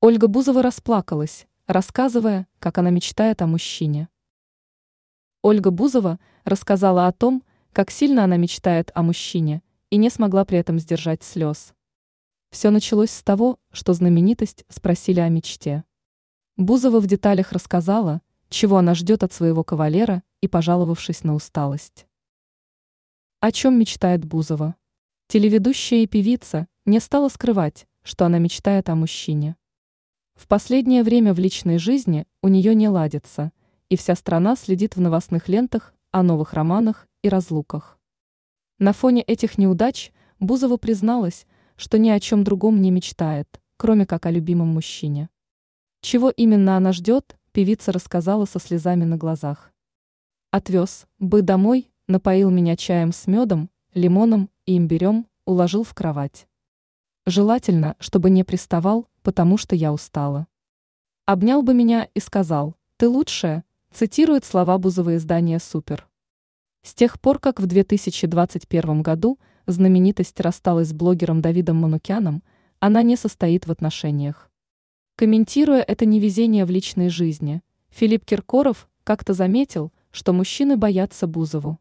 Ольга Бузова расплакалась, рассказывая, как она мечтает о мужчине. Ольга Бузова рассказала о том, как сильно она мечтает о мужчине и не смогла при этом сдержать слез. Все началось с того, что знаменитость спросили о мечте. Бузова в деталях рассказала, чего она ждет от своего кавалера и пожаловавшись на усталость. О чем мечтает Бузова? Телеведущая и певица не стала скрывать, что она мечтает о мужчине. В последнее время в личной жизни у нее не ладится, и вся страна следит в новостных лентах о новых романах и разлуках. На фоне этих неудач Бузова призналась, что ни о чем другом не мечтает, кроме как о любимом мужчине. Чего именно она ждет, певица рассказала со слезами на глазах. Отвез бы домой, напоил меня чаем с медом, лимоном и имбирем, уложил в кровать. Желательно, чтобы не приставал, потому что я устала. Обнял бы меня и сказал, ты лучшая, цитирует слова Бузовой издания «Супер». С тех пор, как в 2021 году знаменитость рассталась с блогером Давидом Манукяном, она не состоит в отношениях. Комментируя это невезение в личной жизни, Филипп Киркоров как-то заметил, что мужчины боятся Бузову.